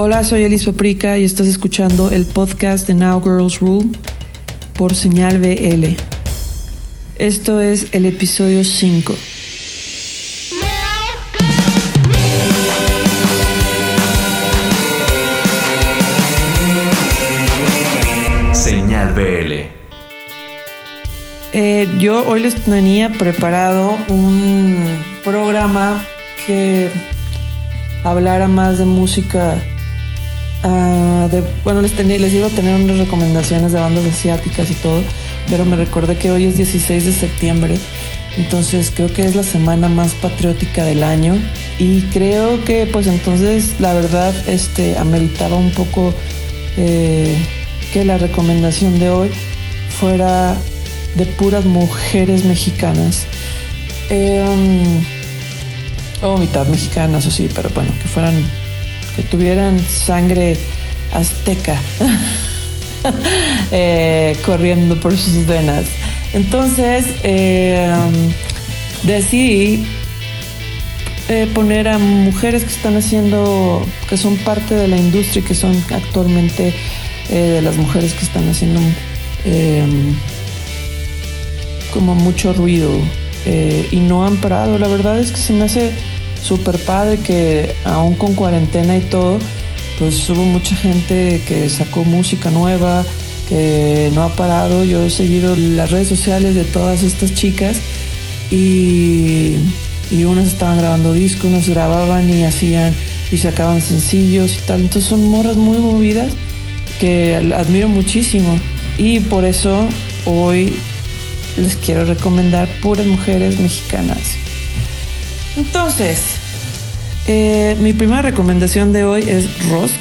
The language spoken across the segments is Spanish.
Hola, soy Elisa Prica y estás escuchando el podcast de Now Girls Rule por señal BL. Esto es el episodio 5. Señal BL. Eh, yo hoy les tenía preparado un programa que hablara más de música Ah, bueno, les, tenía, les iba a tener unas recomendaciones de bandas asiáticas y todo, pero me recordé que hoy es 16 de septiembre, entonces creo que es la semana más patriótica del año y creo que pues entonces la verdad este, ameritaba un poco eh, que la recomendación de hoy fuera de puras mujeres mexicanas. Em, o mitad mexicanas, o sí, pero bueno, que fueran tuvieran sangre azteca eh, corriendo por sus venas. Entonces eh, decidí eh, poner a mujeres que están haciendo, que son parte de la industria, que son actualmente de las mujeres que están haciendo como mucho ruido y no han parado. La verdad es que se me hace súper padre que aún con cuarentena y todo, pues hubo mucha gente que sacó música nueva, que no ha parado. Yo he seguido las redes sociales de todas estas chicas y, y unas estaban grabando discos, unas grababan y hacían y sacaban sencillos y tal. Entonces son morras muy movidas que admiro muchísimo y por eso hoy les quiero recomendar puras mujeres mexicanas. Entonces, eh, mi primera recomendación de hoy es Rosk.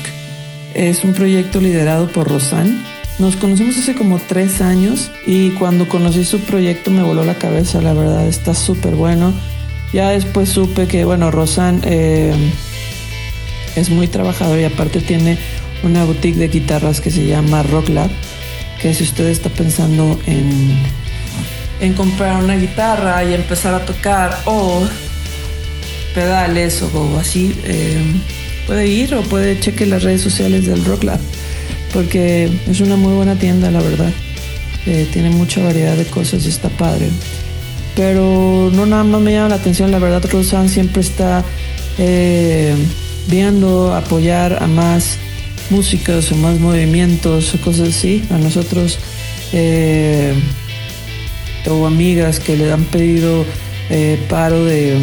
Es un proyecto liderado por Rosan. Nos conocimos hace como tres años y cuando conocí su proyecto me voló la cabeza, la verdad, está súper bueno. Ya después supe que, bueno, Rosan eh, es muy trabajador y aparte tiene una boutique de guitarras que se llama Rock Lab, que si usted está pensando en, en comprar una guitarra y empezar a tocar o pedales o, así, eh, puede ir o puede cheque las redes sociales del Rock Lab, porque es una muy buena tienda, la verdad. Eh, tiene mucha variedad de cosas y está padre. Pero no nada más me llama la atención, la verdad, Rosan siempre está eh, viendo apoyar a más músicos o más movimientos o cosas así. A nosotros o amigas que le han pedido eh, paro de,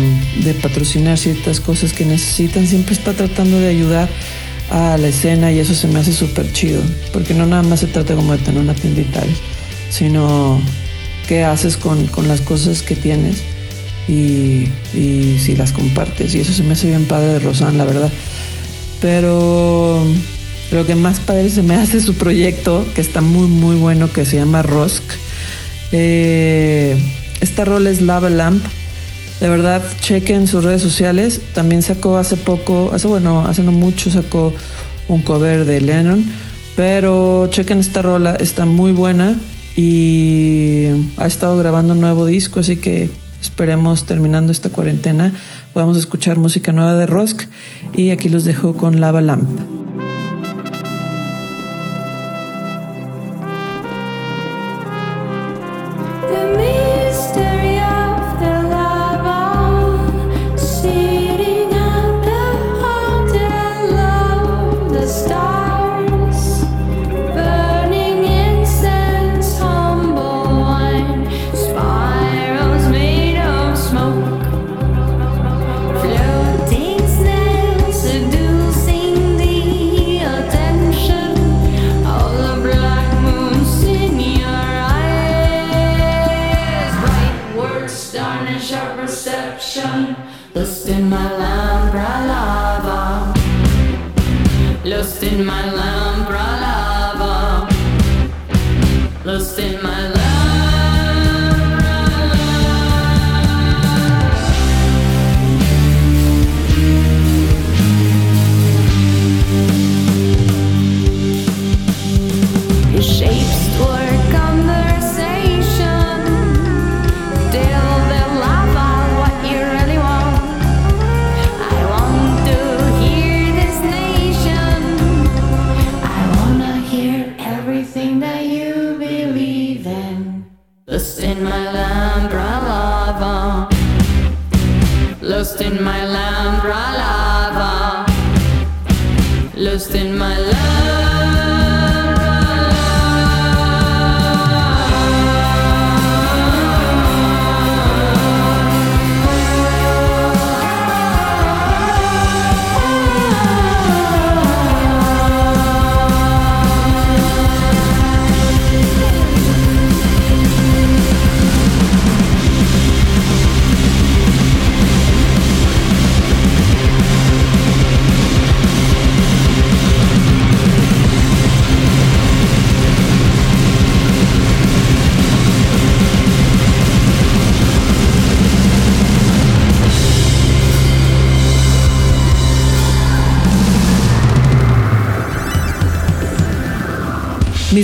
patrocinar ciertas cosas que necesitan, siempre está tratando de ayudar a la escena y eso se me hace súper chido, porque no nada más se trata como de tener una tal, sino qué haces con, las cosas que tienes y, si las compartes y eso se me hace bien padre de Rosan, la verdad. Pero lo que más padre se me hace su proyecto, que está muy muy bueno, que se llama Rosk. Eh, esta rol es Lava Lamp. De verdad, chequen sus redes sociales. También sacó hace poco, hace bueno, hace no mucho sacó un cover de Lennon. Pero chequen esta rola, está muy buena y ha estado grabando un nuevo disco, así que esperemos terminando esta cuarentena podamos escuchar música nueva de Rosk y aquí los dejo con Lava Lamp.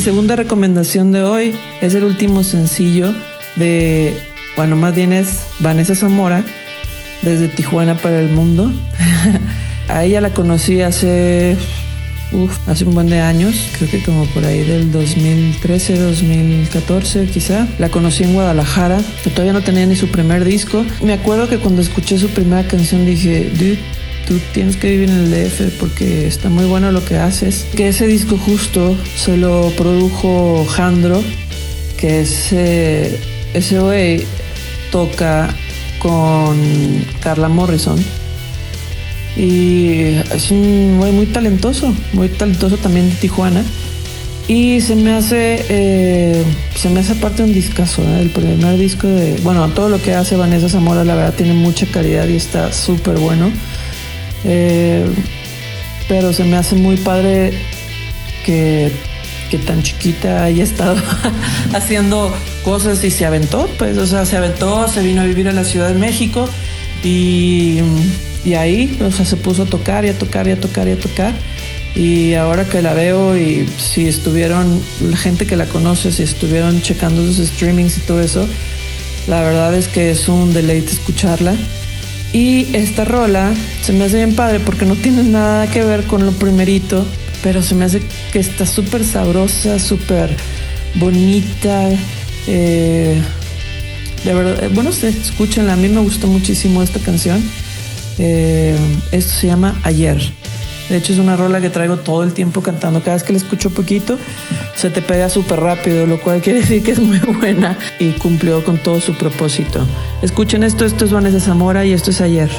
Mi segunda recomendación de hoy es el último sencillo de, bueno, más bien es Vanessa Zamora, desde Tijuana para el mundo. A ella la conocí hace, uf, hace un buen de años, creo que como por ahí del 2013, 2014 quizá. La conocí en Guadalajara, que todavía no tenía ni su primer disco. Me acuerdo que cuando escuché su primera canción dije, tienes que vivir en el DF porque está muy bueno lo que haces. Que ese disco justo se lo produjo Jandro, que ese, ese güey toca con Carla Morrison. Y es un güey muy talentoso, muy talentoso también de Tijuana. Y se me hace, eh, se me hace parte de un discazo, ¿eh? el primer disco de, bueno, todo lo que hace Vanessa Zamora, la verdad tiene mucha calidad y está súper bueno. Eh, pero se me hace muy padre que, que tan chiquita haya estado haciendo cosas y se aventó, pues, o sea, se aventó, se vino a vivir a la Ciudad de México y, y ahí, o sea, se puso a tocar y a tocar y a tocar y a tocar. Y ahora que la veo y si estuvieron, la gente que la conoce, si estuvieron checando sus streamings y todo eso, la verdad es que es un deleite escucharla. Y esta rola se me hace bien padre porque no tiene nada que ver con lo primerito, pero se me hace que está súper sabrosa, súper bonita. Eh, de verdad, eh, bueno, escúchenla, a mí me gustó muchísimo esta canción. Eh, esto se llama Ayer. De hecho, es una rola que traigo todo el tiempo cantando. Cada vez que la escucho poquito, se te pega súper rápido, lo cual quiere decir que es muy buena y cumplió con todo su propósito. Escuchen esto, esto es Vanessa Zamora y esto es ayer.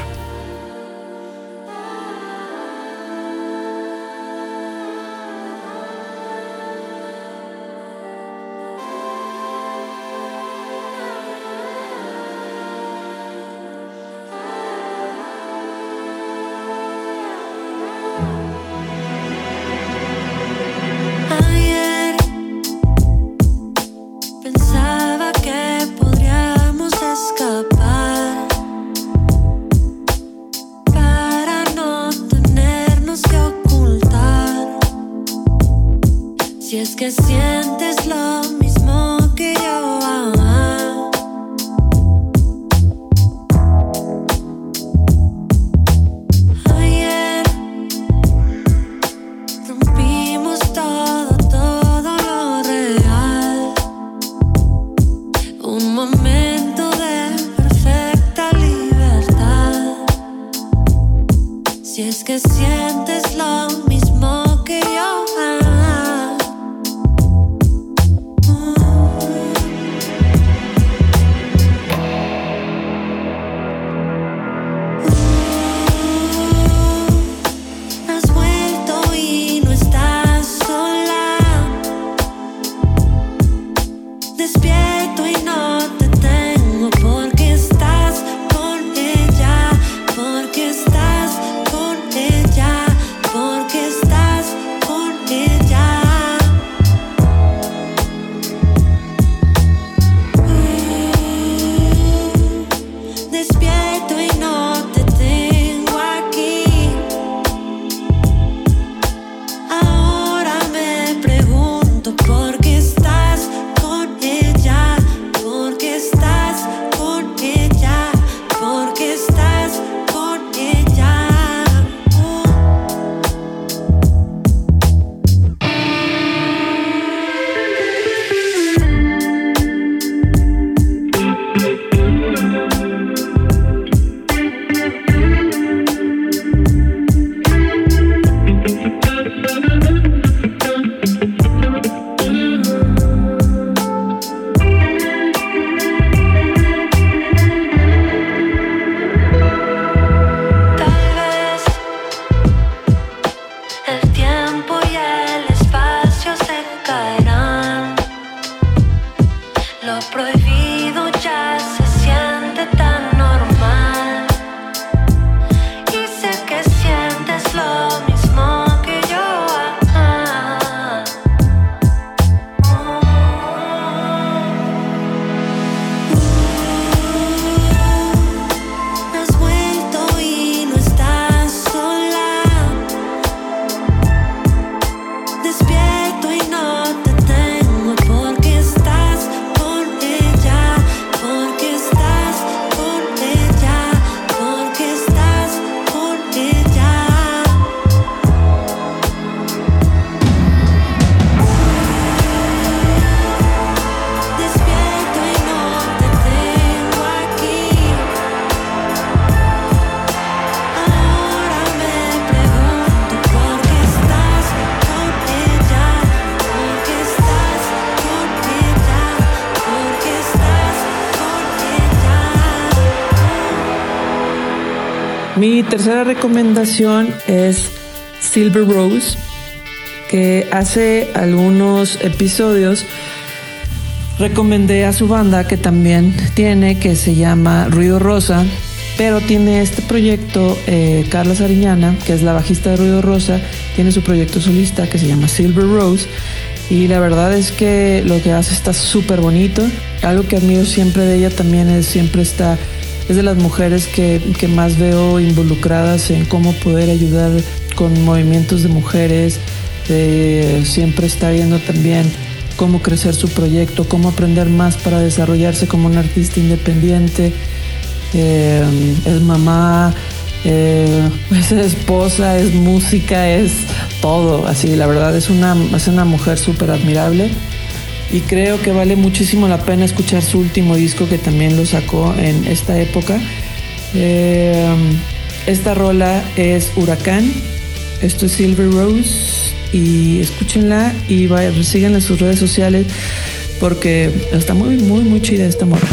Mi tercera recomendación es Silver Rose, que hace algunos episodios recomendé a su banda que también tiene, que se llama Ruido Rosa, pero tiene este proyecto, eh, Carla Sariñana, que es la bajista de Ruido Rosa, tiene su proyecto solista que se llama Silver Rose. Y la verdad es que lo que hace está súper bonito. Algo que admiro siempre de ella también es siempre está, es de las mujeres que, que más veo involucradas en cómo poder ayudar con movimientos de mujeres. Siempre está viendo también cómo crecer su proyecto, cómo aprender más para desarrollarse como un artista independiente. Eh, es mamá, eh, es esposa, es música, es todo. Así, la verdad es una, es una mujer súper admirable. Y creo que vale muchísimo la pena escuchar su último disco que también lo sacó en esta época. Eh, esta rola es Huracán. Esto es Silver Rose. Y escúchenla y síganla en sus redes sociales porque está muy, muy, muy chida esta morra.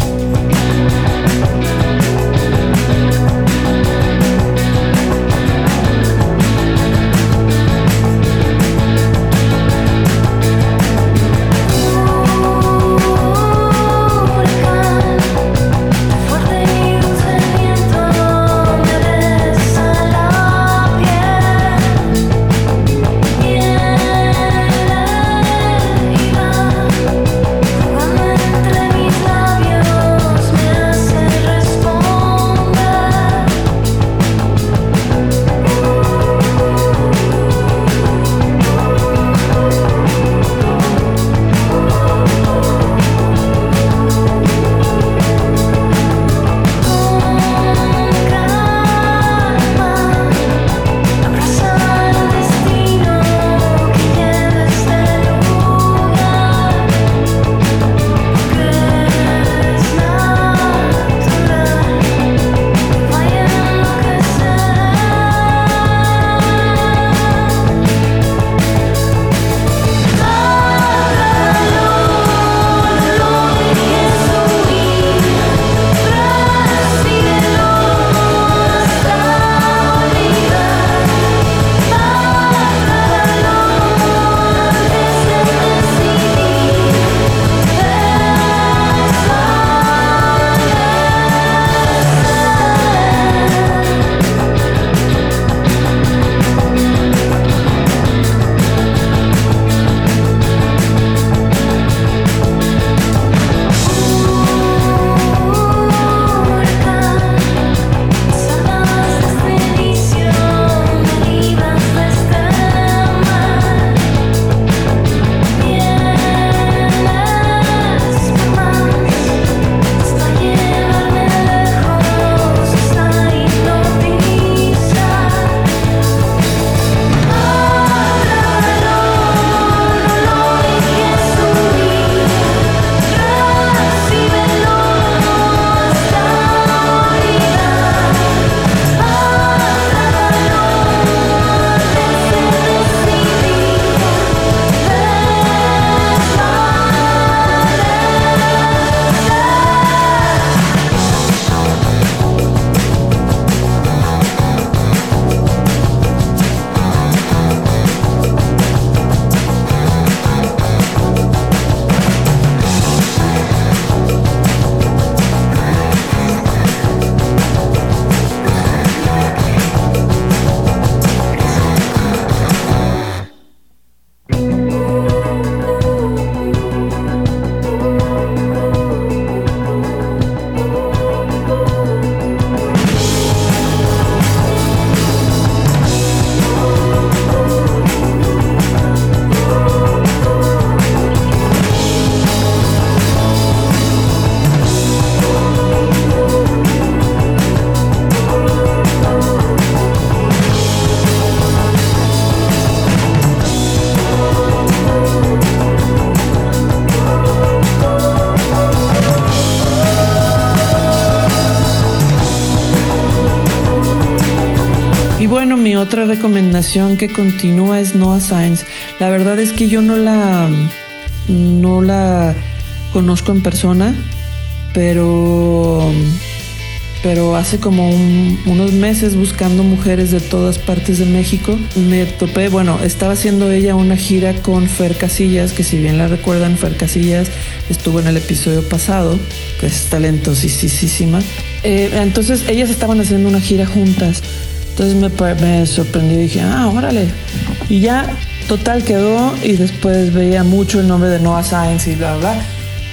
Recomendación que continúa es Noah Science. La verdad es que yo no la no la conozco en persona, pero pero hace como un- unos meses buscando mujeres de todas partes de México, me topé, bueno, estaba haciendo ella una gira con Fer Casillas, que si bien la recuerdan, Fer Casillas estuvo en el episodio pasado, que es talentosísima. Eh, entonces ellas estaban haciendo una gira juntas. Entonces me, me sorprendió y dije, ah, órale. Y ya, total quedó y después veía mucho el nombre de Noah Science y bla, bla.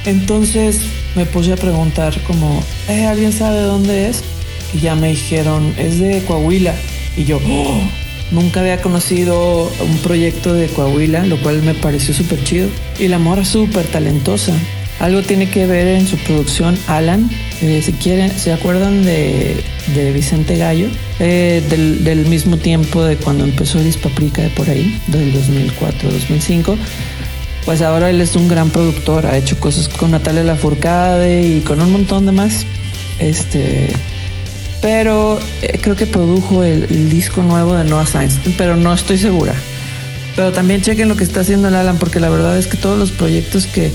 Entonces me puse a preguntar como, "Eh, ¿alguien sabe dónde es? Y ya me dijeron, es de Coahuila. Y yo, "Oh, nunca había conocido un proyecto de Coahuila, lo cual me pareció súper chido. Y la morra súper talentosa. Algo tiene que ver en su producción Alan. Eh, si quieren, ¿se acuerdan de, Vicente Gallo? Eh, del, mismo tiempo de cuando empezó Elis Paprika de por ahí, del 2004-2005. Pues ahora él es un gran productor, ha hecho cosas con Natalia Lafourcade y con un montón de más. Este, pero eh, creo que produjo el, el disco nuevo de Noah Sainz, pero no estoy segura. Pero también chequen lo que está haciendo el Alan, porque la verdad es que todos los proyectos que,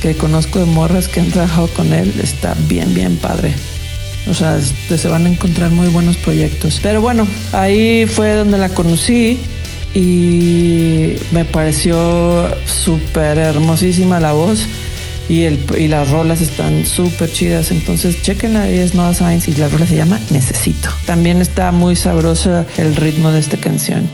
que conozco de morras que han trabajado con él está bien, bien padre. O sea, se van a encontrar muy buenos proyectos. Pero bueno, ahí fue donde la conocí y me pareció súper hermosísima la voz y, el, y las rolas están súper chidas. Entonces, chequenla, es Noah Science y la rola se llama Necesito. También está muy sabrosa el ritmo de esta canción.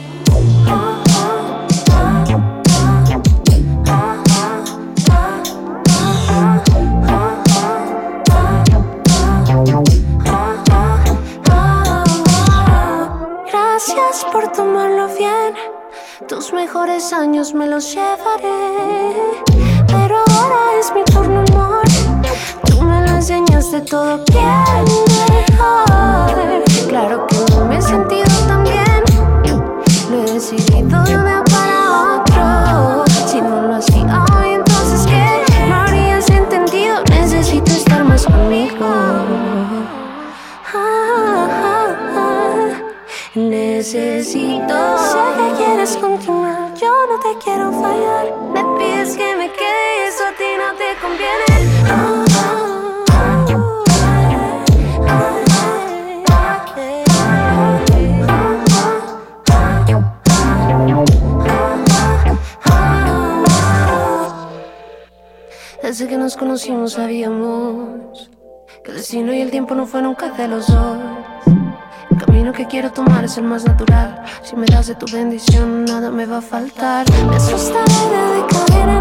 Años me los llevaré. Pero ahora es mi turno, amor. Tú me lo enseñaste todo bien Desde que nos conocimos sabíamos que el destino y el tiempo no fue nunca de los dos. El camino que quiero tomar es el más natural. Si me das de tu bendición, nada me va a faltar. Me asusta la idea de caer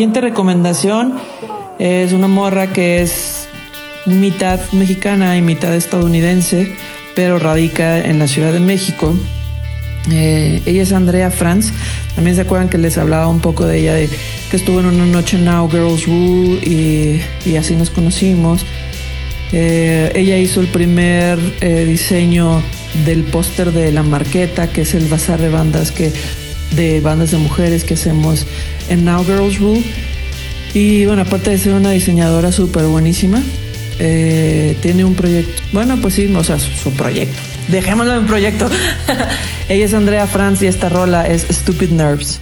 siguiente recomendación es una morra que es mitad mexicana y mitad estadounidense, pero radica en la Ciudad de México. Eh, ella es Andrea Franz. También se acuerdan que les hablaba un poco de ella, de que estuvo en una noche Now Girls Rule y, así nos conocimos. Eh, ella hizo el primer eh, diseño del póster de la marqueta, que es el bazar de bandas que de bandas de mujeres que hacemos en Now Girls Rule. Y bueno, aparte de ser una diseñadora súper buenísima, eh, tiene un proyecto. Bueno, pues sí, o sea, su, su proyecto. Dejémoslo en proyecto. Ella es Andrea Franz y esta rola es Stupid Nerves.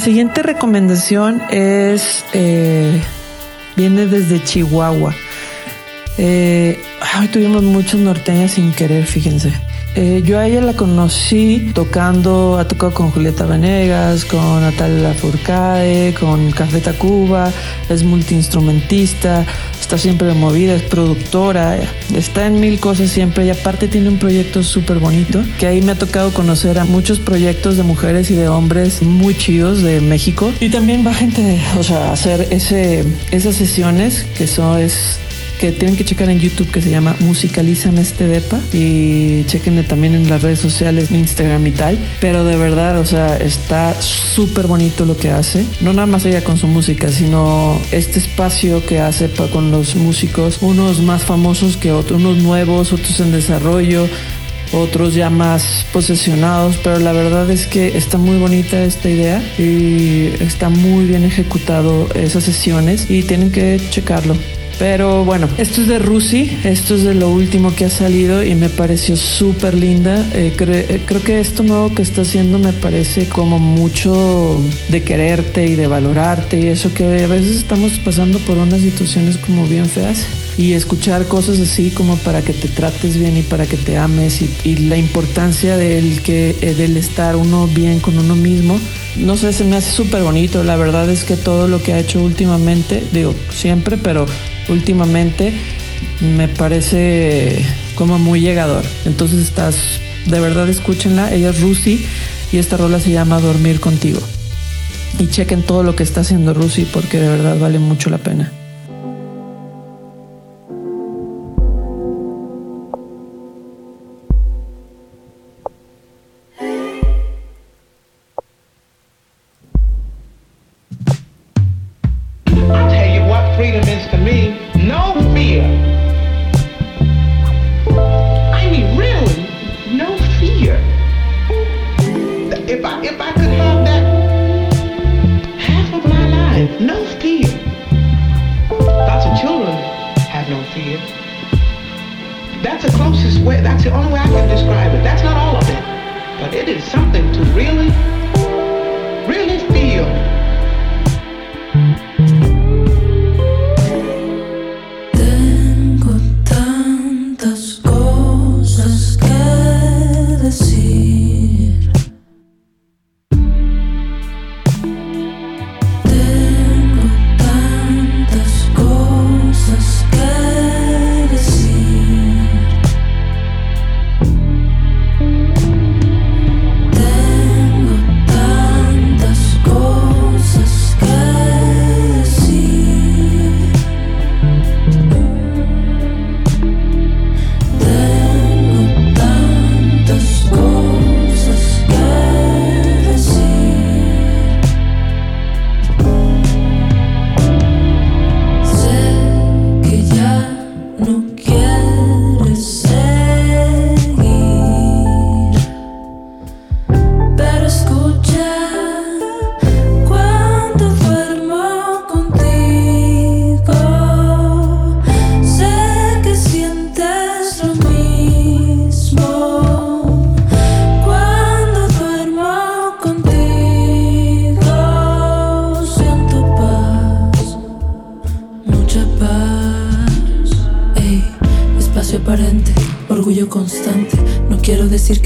La siguiente recomendación es, eh, viene desde Chihuahua. Eh, ay, tuvimos muchos norteñas sin querer, fíjense. Eh, yo a ella la conocí tocando, ha tocado con Julieta Venegas, con Natalia Furcade, con Café Tacuba, es multiinstrumentista, está siempre movida, es productora, está en mil cosas siempre y aparte tiene un proyecto súper bonito, que ahí me ha tocado conocer a muchos proyectos de mujeres y de hombres muy chidos de México. Y también va gente, o sea, a hacer ese, esas sesiones que son es que tienen que checar en YouTube que se llama Musicalízame este depa y chequenle también en las redes sociales, Instagram y tal. Pero de verdad, o sea, está súper bonito lo que hace. No nada más ella con su música, sino este espacio que hace con los músicos, unos más famosos que otros, unos nuevos, otros en desarrollo otros ya más posesionados, pero la verdad es que está muy bonita esta idea y está muy bien ejecutado esas sesiones y tienen que checarlo. Pero bueno, esto es de Rusi, esto es de lo último que ha salido y me pareció súper linda. Eh, eh, creo que esto nuevo que está haciendo me parece como mucho de quererte y de valorarte y eso que a veces estamos pasando por unas situaciones como bien feas y escuchar cosas así como para que te trates bien y para que te ames y, la importancia del que eh, del estar uno bien con uno mismo no sé se me hace súper bonito la verdad es que todo lo que ha hecho últimamente digo siempre pero últimamente me parece como muy llegador. Entonces estás, de verdad escúchenla, ella es Rusi y esta rola se llama Dormir contigo. Y chequen todo lo que está haciendo Rusi porque de verdad vale mucho la pena.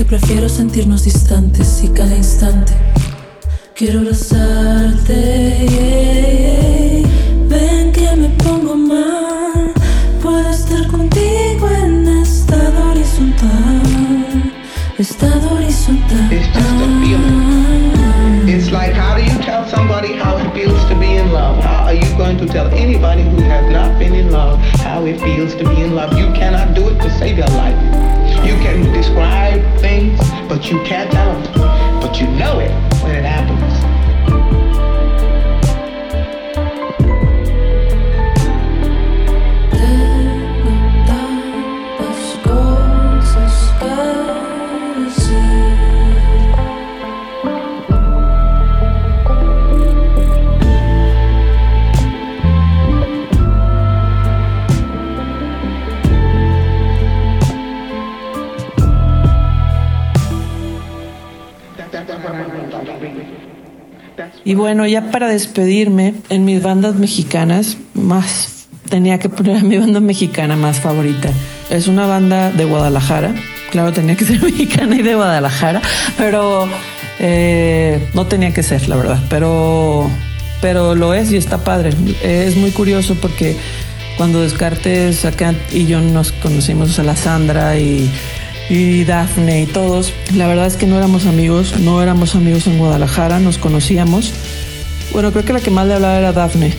Prefiero sentirnos distantes y cada instante. Quiero abrazarte. yeah. Ven que me pongo mal. Puedo estar contigo en estado horizontal. Estado horizontal. It's just a feeling. It's like how do you tell somebody how it feels to be in love? How are you going to tell anybody who has not been in love how it feels to be in love? You cannot do it to save your life. You can describe things, but you can't tell them. But you know it when it happens. Y bueno, ya para despedirme, en mis bandas mexicanas, más tenía que poner a mi banda mexicana más favorita. Es una banda de Guadalajara. Claro, tenía que ser mexicana y de Guadalajara, pero eh, no tenía que ser, la verdad. Pero, pero lo es y está padre. Es muy curioso porque cuando Descartes acá y yo nos conocimos a la Sandra y y Dafne y todos. La verdad es que no éramos amigos, no éramos amigos en Guadalajara, nos conocíamos. Bueno, creo que la que más le hablaba era Dafne,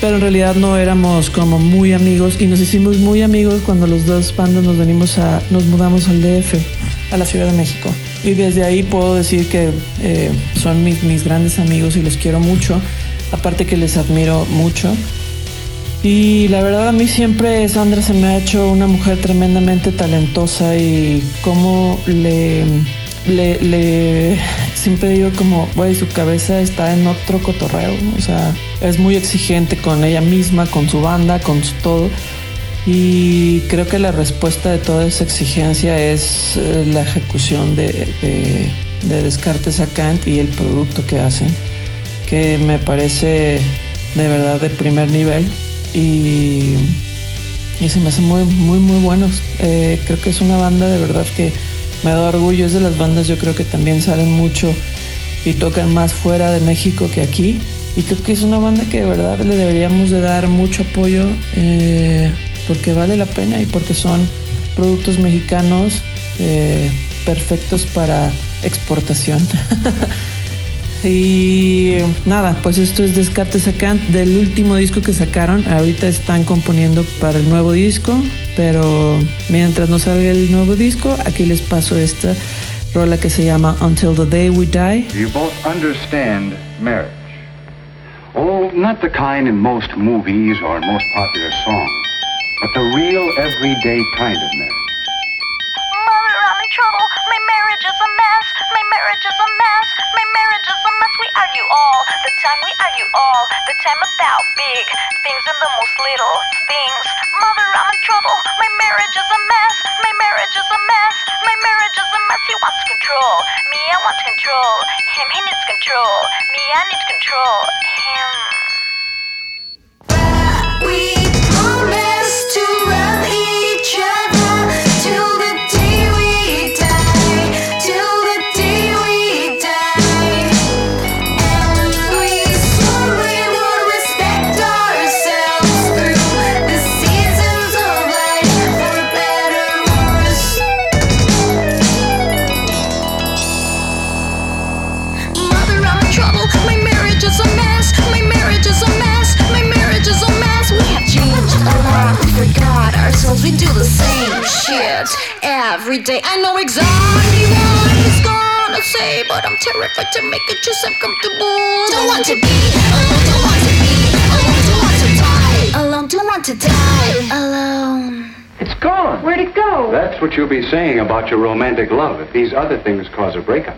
pero en realidad no éramos como muy amigos y nos hicimos muy amigos cuando los dos bandas nos venimos a, nos mudamos al DF, a la Ciudad de México. Y desde ahí puedo decir que eh, son mis, mis grandes amigos y los quiero mucho, aparte que les admiro mucho. Y la verdad a mí siempre Sandra se me ha hecho una mujer tremendamente talentosa y como le, siempre digo como, güey, su cabeza está en otro cotorreo, o sea, es muy exigente con ella misma, con su banda, con todo. Y creo que la respuesta de toda esa exigencia es eh, la ejecución de, de, de Descartes a Kant y el producto que hacen, que me parece de verdad de primer nivel y, y se me hace muy, muy, muy buenos. Eh, creo que es una banda de verdad que me da orgullo. Es de las bandas, yo creo que también salen mucho y tocan más fuera de México que aquí. Y creo que es una banda que de verdad le deberíamos de dar mucho apoyo eh, porque vale la pena y porque son productos mexicanos eh, perfectos para exportación. Y nada, pues esto es Descartes acá del último disco que sacaron. Ahorita están componiendo para el nuevo disco, pero mientras no salga el nuevo disco, aquí les paso esta rola que se llama Until the Day We Die. You both understand marriage. Oh, not the kind in most movies or most popular songs, but the real everyday kind of marriage. The time we argue all the time about big things and the most little things. Mother, I'm in trouble. My marriage is a mess. My marriage is a mess. My marriage is a mess. He wants control. Me, I want control. Him, he needs control. Me, I need control. Him. Every day. I know exactly what he's gonna say, but I'm terrified to make it just uncomfortable. Don't want to be alone. Don't want to be alone. Don't want to die alone. Don't want to die alone. It's gone. Where'd it go? That's what you'll be saying about your romantic love if these other things cause a breakup.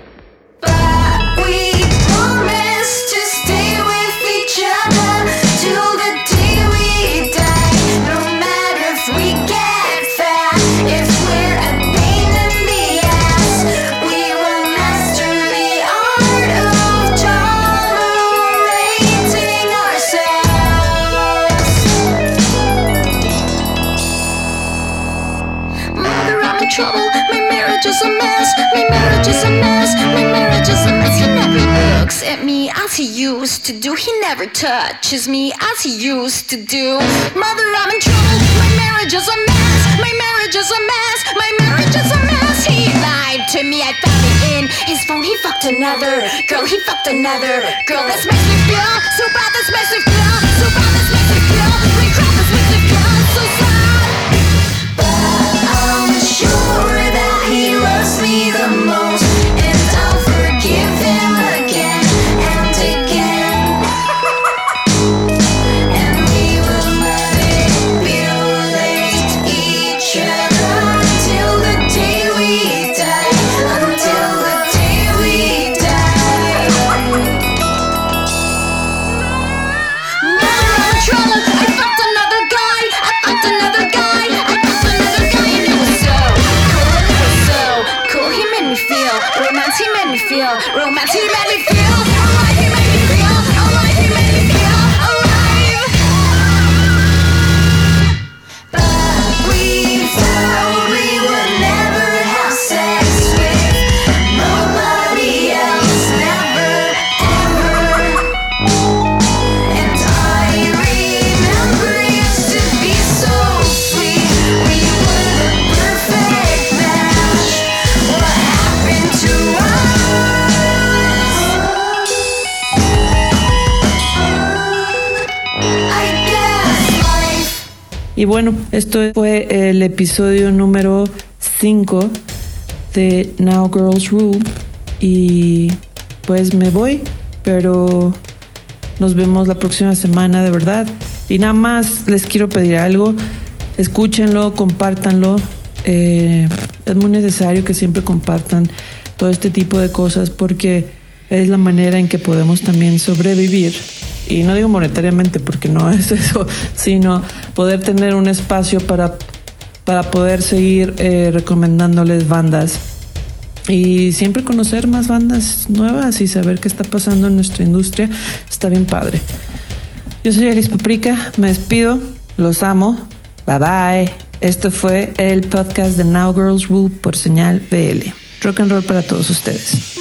Marriage is a mess. He never looks at me as he used to do. He never touches me as he used to do. Mother, I'm in trouble. My marriage is a mess. My marriage is a mess. My marriage is a mess. He lied to me. I found it in his phone. He fucked another girl. He fucked another girl. This makes me feel so bad. This makes me feel so bad. Y bueno, esto fue el episodio número 5 de Now Girls Rule. Y pues me voy, pero nos vemos la próxima semana, de verdad. Y nada más les quiero pedir algo. Escúchenlo, compártanlo. Eh, es muy necesario que siempre compartan todo este tipo de cosas porque es la manera en que podemos también sobrevivir. Y no digo monetariamente porque no es eso, sino poder tener un espacio para, para poder seguir eh, recomendándoles bandas y siempre conocer más bandas nuevas y saber qué está pasando en nuestra industria está bien padre. Yo soy Alice Paprika, me despido, los amo, bye bye. Esto fue el podcast de Now Girls Rule por señal BL. Rock and roll para todos ustedes.